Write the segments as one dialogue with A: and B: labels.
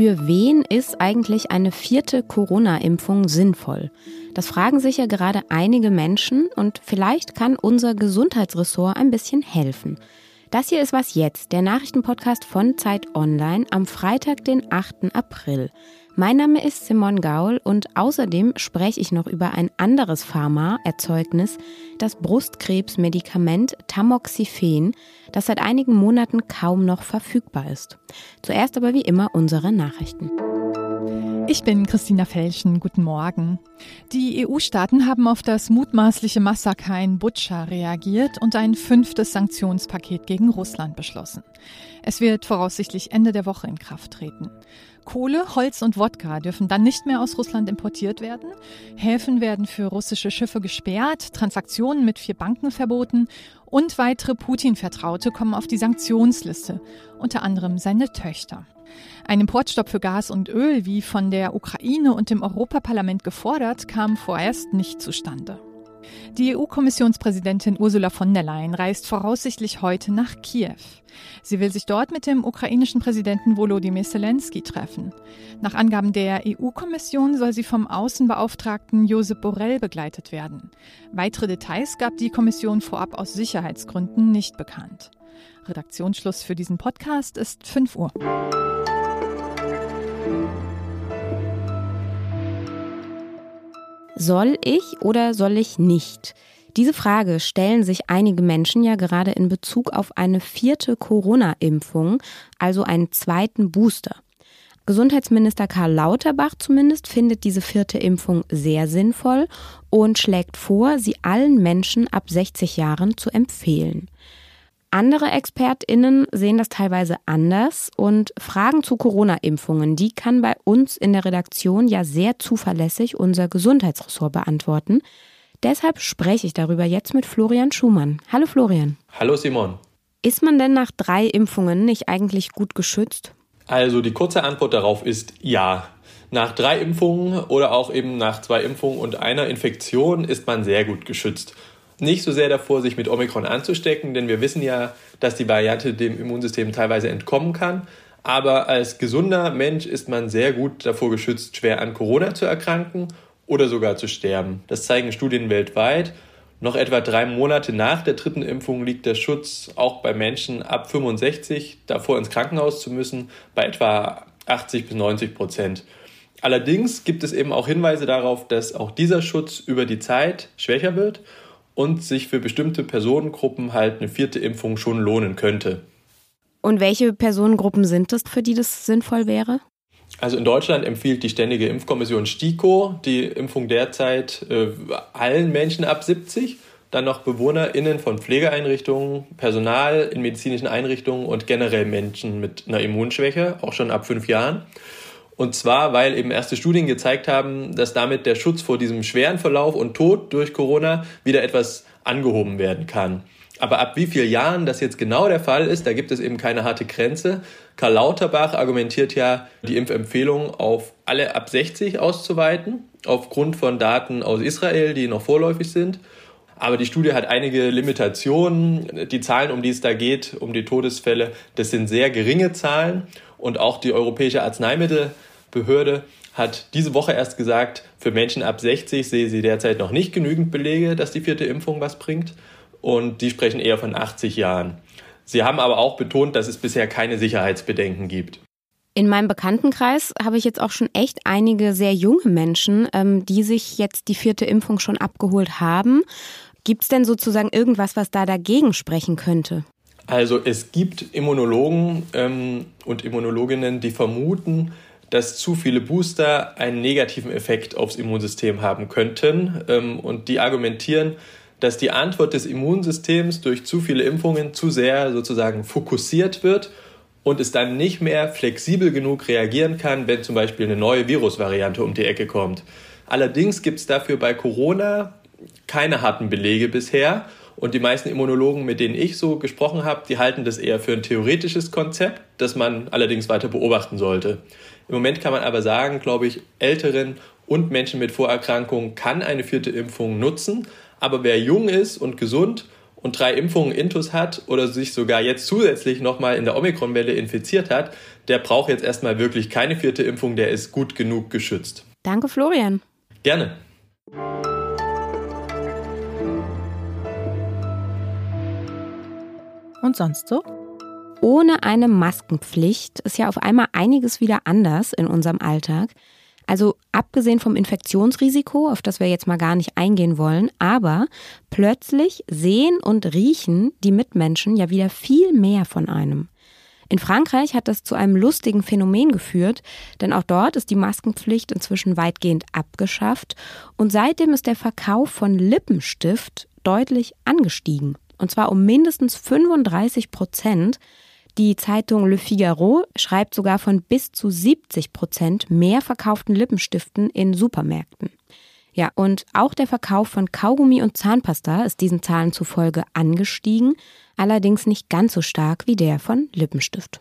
A: Für wen ist eigentlich eine vierte Corona-Impfung sinnvoll? Das fragen sich ja gerade einige Menschen und vielleicht kann unser Gesundheitsressort ein bisschen helfen. Das hier ist was jetzt, der Nachrichtenpodcast von Zeit Online am Freitag, den 8. April. Mein Name ist Simon Gaul und außerdem spreche ich noch über ein anderes Pharmaerzeugnis, das Brustkrebsmedikament Tamoxifen, das seit einigen Monaten kaum noch verfügbar ist. Zuerst aber wie immer unsere Nachrichten.
B: Ich bin Christina Felschen. Guten Morgen. Die EU-Staaten haben auf das mutmaßliche Massaker in Butscha reagiert und ein fünftes Sanktionspaket gegen Russland beschlossen. Es wird voraussichtlich Ende der Woche in Kraft treten. Kohle, Holz und Wodka dürfen dann nicht mehr aus Russland importiert werden. Häfen werden für russische Schiffe gesperrt, Transaktionen mit vier Banken verboten und weitere Putin-Vertraute kommen auf die Sanktionsliste, unter anderem seine Töchter. Ein Importstopp für Gas und Öl, wie von der Ukraine und dem Europaparlament gefordert, kam vorerst nicht zustande. Die EU-Kommissionspräsidentin Ursula von der Leyen reist voraussichtlich heute nach Kiew. Sie will sich dort mit dem ukrainischen Präsidenten Volodymyr Zelensky treffen. Nach Angaben der EU-Kommission soll sie vom Außenbeauftragten Josep Borrell begleitet werden. Weitere Details gab die Kommission vorab aus Sicherheitsgründen nicht bekannt. Redaktionsschluss für diesen Podcast ist 5 Uhr.
A: Soll ich oder soll ich nicht? Diese Frage stellen sich einige Menschen ja gerade in Bezug auf eine vierte Corona-Impfung, also einen zweiten Booster. Gesundheitsminister Karl Lauterbach zumindest findet diese vierte Impfung sehr sinnvoll und schlägt vor, sie allen Menschen ab 60 Jahren zu empfehlen. Andere ExpertInnen sehen das teilweise anders und Fragen zu Corona-Impfungen, die kann bei uns in der Redaktion ja sehr zuverlässig unser Gesundheitsressort beantworten. Deshalb spreche ich darüber jetzt mit Florian Schumann. Hallo Florian.
C: Hallo Simon.
A: Ist man denn nach drei Impfungen nicht eigentlich gut geschützt?
C: Also die kurze Antwort darauf ist ja. Nach drei Impfungen oder auch eben nach zwei Impfungen und einer Infektion ist man sehr gut geschützt nicht so sehr davor, sich mit Omikron anzustecken, denn wir wissen ja, dass die Variante dem Immunsystem teilweise entkommen kann. Aber als gesunder Mensch ist man sehr gut davor geschützt, schwer an Corona zu erkranken oder sogar zu sterben. Das zeigen Studien weltweit. Noch etwa drei Monate nach der dritten Impfung liegt der Schutz auch bei Menschen ab 65 davor ins Krankenhaus zu müssen, bei etwa 80 bis 90 Prozent. Allerdings gibt es eben auch Hinweise darauf, dass auch dieser Schutz über die Zeit schwächer wird und sich für bestimmte Personengruppen halt eine vierte Impfung schon lohnen könnte.
A: Und welche Personengruppen sind es, für die das sinnvoll wäre?
C: Also in Deutschland empfiehlt die Ständige Impfkommission STIKO die Impfung derzeit äh, allen Menschen ab 70, dann noch BewohnerInnen von Pflegeeinrichtungen, Personal in medizinischen Einrichtungen und generell Menschen mit einer Immunschwäche, auch schon ab fünf Jahren. Und zwar, weil eben erste Studien gezeigt haben, dass damit der Schutz vor diesem schweren Verlauf und Tod durch Corona wieder etwas angehoben werden kann. Aber ab wie vielen Jahren das jetzt genau der Fall ist, da gibt es eben keine harte Grenze. Karl Lauterbach argumentiert ja, die Impfempfehlung auf alle ab 60 auszuweiten, aufgrund von Daten aus Israel, die noch vorläufig sind. Aber die Studie hat einige Limitationen. Die Zahlen, um die es da geht, um die Todesfälle, das sind sehr geringe Zahlen. Und auch die Europäische Arzneimittel Behörde hat diese Woche erst gesagt, für Menschen ab 60 sehe sie derzeit noch nicht genügend Belege, dass die vierte Impfung was bringt. Und die sprechen eher von 80 Jahren. Sie haben aber auch betont, dass es bisher keine Sicherheitsbedenken gibt.
A: In meinem Bekanntenkreis habe ich jetzt auch schon echt einige sehr junge Menschen, ähm, die sich jetzt die vierte Impfung schon abgeholt haben. Gibt es denn sozusagen irgendwas, was da dagegen sprechen könnte?
C: Also es gibt Immunologen ähm, und Immunologinnen, die vermuten, dass zu viele Booster einen negativen Effekt aufs Immunsystem haben könnten. Ähm, und die argumentieren, dass die Antwort des Immunsystems durch zu viele Impfungen zu sehr sozusagen fokussiert wird und es dann nicht mehr flexibel genug reagieren kann, wenn zum Beispiel eine neue Virusvariante um die Ecke kommt. Allerdings gibt es dafür bei Corona keine harten Belege bisher. Und die meisten Immunologen, mit denen ich so gesprochen habe, die halten das eher für ein theoretisches Konzept, das man allerdings weiter beobachten sollte. Im Moment kann man aber sagen, glaube ich, Älteren und Menschen mit Vorerkrankungen kann eine vierte Impfung nutzen. Aber wer jung ist und gesund und drei Impfungen intus hat oder sich sogar jetzt zusätzlich nochmal in der Omikron-Welle infiziert hat, der braucht jetzt erstmal wirklich keine vierte Impfung, der ist gut genug geschützt.
A: Danke, Florian.
C: Gerne.
A: Und sonst so? Ohne eine Maskenpflicht ist ja auf einmal einiges wieder anders in unserem Alltag. Also abgesehen vom Infektionsrisiko, auf das wir jetzt mal gar nicht eingehen wollen, aber plötzlich sehen und riechen die Mitmenschen ja wieder viel mehr von einem. In Frankreich hat das zu einem lustigen Phänomen geführt, denn auch dort ist die Maskenpflicht inzwischen weitgehend abgeschafft und seitdem ist der Verkauf von Lippenstift deutlich angestiegen. Und zwar um mindestens 35 Prozent. Die Zeitung Le Figaro schreibt sogar von bis zu 70 Prozent mehr verkauften Lippenstiften in Supermärkten. Ja, und auch der Verkauf von Kaugummi und Zahnpasta ist diesen Zahlen zufolge angestiegen, allerdings nicht ganz so stark wie der von Lippenstift.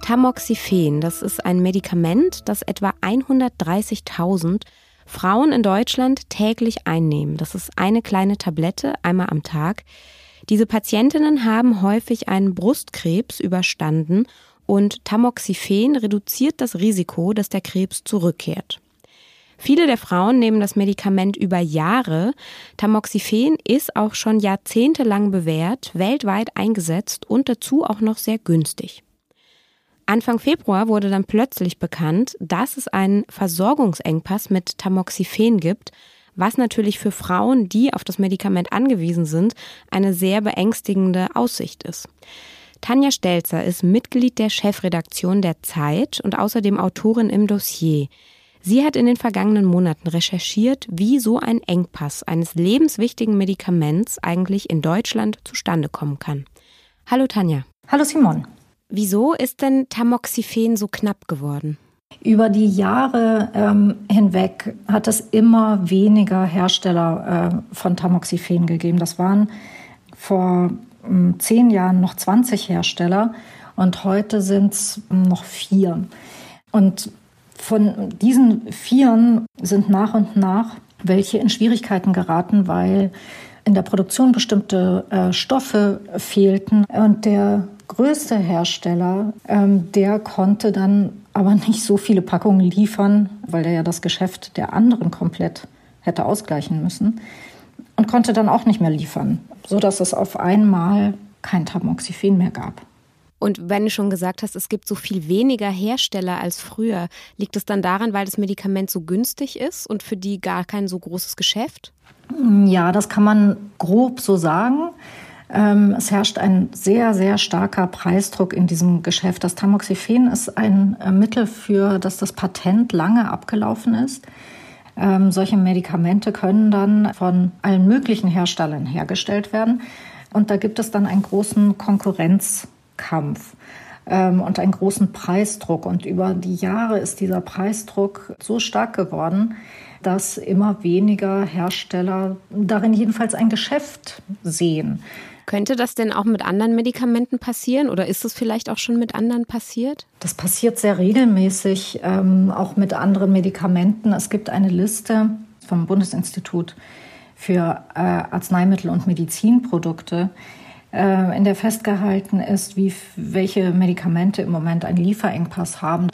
A: Tamoxifen, das ist ein Medikament, das etwa 130.000 Frauen in Deutschland täglich einnehmen. Das ist eine kleine Tablette einmal am Tag. Diese Patientinnen haben häufig einen Brustkrebs überstanden und Tamoxifen reduziert das Risiko, dass der Krebs zurückkehrt. Viele der Frauen nehmen das Medikament über Jahre. Tamoxifen ist auch schon jahrzehntelang bewährt, weltweit eingesetzt und dazu auch noch sehr günstig. Anfang Februar wurde dann plötzlich bekannt, dass es einen Versorgungsengpass mit Tamoxifen gibt, was natürlich für Frauen, die auf das Medikament angewiesen sind, eine sehr beängstigende Aussicht ist. Tanja Stelzer ist Mitglied der Chefredaktion der Zeit und außerdem Autorin im Dossier. Sie hat in den vergangenen Monaten recherchiert, wie so ein Engpass eines lebenswichtigen Medikaments eigentlich in Deutschland zustande kommen kann. Hallo Tanja.
D: Hallo Simon.
A: Wieso ist denn Tamoxifen so knapp geworden?
D: Über die Jahre ähm, hinweg hat es immer weniger Hersteller äh, von Tamoxifen gegeben. Das waren vor äh, zehn Jahren noch 20 Hersteller und heute sind es noch vier. Und von diesen Vieren sind nach und nach welche in Schwierigkeiten geraten, weil in der Produktion bestimmte äh, Stoffe fehlten und der größte Hersteller, ähm, der konnte dann aber nicht so viele Packungen liefern, weil er ja das Geschäft der anderen komplett hätte ausgleichen müssen und konnte dann auch nicht mehr liefern, sodass es auf einmal kein Tamoxifen mehr gab.
A: Und wenn du schon gesagt hast, es gibt so viel weniger Hersteller als früher, liegt es dann daran, weil das Medikament so günstig ist und für die gar kein so großes Geschäft?
D: Ja, das kann man grob so sagen. Ähm, es herrscht ein sehr, sehr starker Preisdruck in diesem Geschäft. Das Tamoxifen ist ein äh, Mittel, für das das Patent lange abgelaufen ist. Ähm, solche Medikamente können dann von allen möglichen Herstellern hergestellt werden. Und da gibt es dann einen großen Konkurrenzkampf ähm, und einen großen Preisdruck. Und über die Jahre ist dieser Preisdruck so stark geworden, dass immer weniger Hersteller darin jedenfalls ein Geschäft sehen.
A: Könnte das denn auch mit anderen Medikamenten passieren oder ist es vielleicht auch schon mit anderen passiert?
D: Das passiert sehr regelmäßig, ähm, auch mit anderen Medikamenten. Es gibt eine Liste vom Bundesinstitut für äh, Arzneimittel und Medizinprodukte, äh, in der festgehalten ist, wie, welche Medikamente im Moment einen Lieferengpass haben.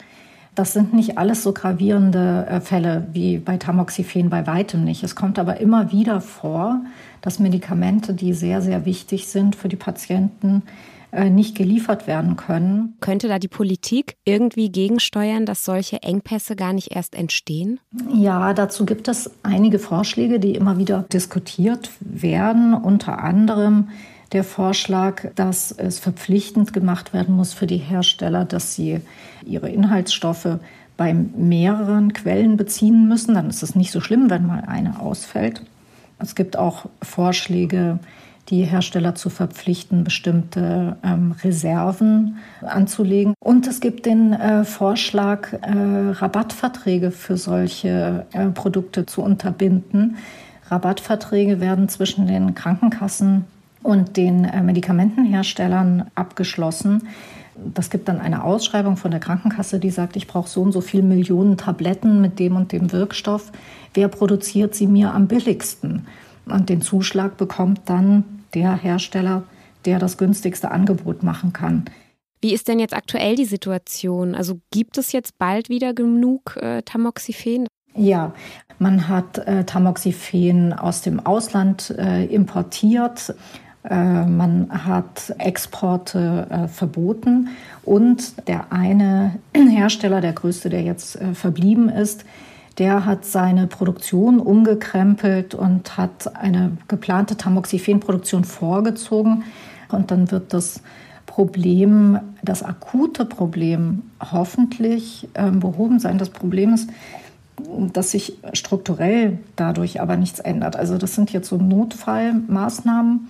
D: Das sind nicht alles so gravierende äh, Fälle wie bei Tamoxifen bei weitem nicht. Es kommt aber immer wieder vor, dass Medikamente, die sehr, sehr wichtig sind für die Patienten, äh, nicht geliefert werden können.
A: Könnte da die Politik irgendwie gegensteuern, dass solche Engpässe gar nicht erst entstehen?
D: Ja, dazu gibt es einige Vorschläge, die immer wieder diskutiert werden. Unter anderem der Vorschlag, dass es verpflichtend gemacht werden muss für die Hersteller, dass sie ihre Inhaltsstoffe bei mehreren Quellen beziehen müssen. Dann ist es nicht so schlimm, wenn mal eine ausfällt. Es gibt auch Vorschläge, die Hersteller zu verpflichten, bestimmte ähm, Reserven anzulegen. Und es gibt den äh, Vorschlag, äh, Rabattverträge für solche äh, Produkte zu unterbinden. Rabattverträge werden zwischen den Krankenkassen und den äh, Medikamentenherstellern abgeschlossen, Das gibt dann eine Ausschreibung von der Krankenkasse, die sagt, ich brauche so und so viele Millionen Tabletten mit dem und dem Wirkstoff. Wer produziert sie mir am billigsten? Und den Zuschlag bekommt dann der Hersteller, der das günstigste Angebot machen kann.
A: Wie ist denn jetzt aktuell die Situation? Also gibt es jetzt bald wieder genug äh, Tamoxifen?
D: Ja, man hat äh, Tamoxifen aus dem Ausland äh, importiert. Äh, man hat Exporte äh, verboten und der eine Hersteller, der größte, der jetzt äh, verblieben ist, der hat seine Produktion umgekrempelt und hat eine geplante Tamoxifen-Produktion vorgezogen. Und dann wird das Problem, das akute Problem hoffentlich ähm, behoben sein. Das Problem ist, dass sich strukturell dadurch aber nichts ändert. Also das sind jetzt so Notfallmaßnahmen,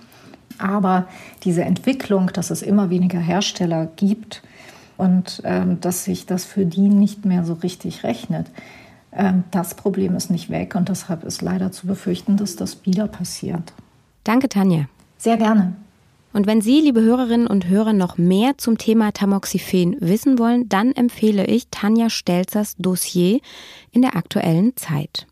D: aber diese Entwicklung, dass es immer weniger Hersteller gibt und ähm, dass sich das für die nicht mehr so richtig rechnet, ähm, das Problem ist nicht weg und deshalb ist leider zu befürchten, dass das wieder passiert.
A: Danke, Tanja.
D: Sehr gerne.
A: Und wenn Sie, liebe Hörerinnen und Hörer, noch mehr zum Thema Tamoxifen wissen wollen, dann empfehle ich Tanja Stelzers Dossier in der aktuellen Zeit.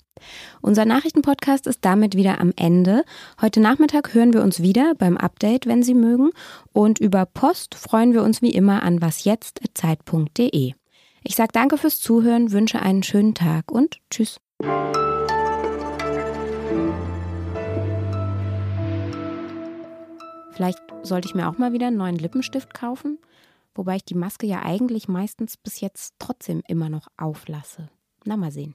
A: Unser Nachrichtenpodcast ist damit wieder am Ende. Heute Nachmittag hören wir uns wieder beim Update, wenn Sie mögen. Und über Post freuen wir uns wie immer an wasjetzt.zeit.de. Ich sage danke fürs Zuhören, wünsche einen schönen Tag und tschüss. Vielleicht sollte ich mir auch mal wieder einen neuen Lippenstift kaufen, wobei ich die Maske ja eigentlich meistens bis jetzt trotzdem immer noch auflasse. Na mal sehen.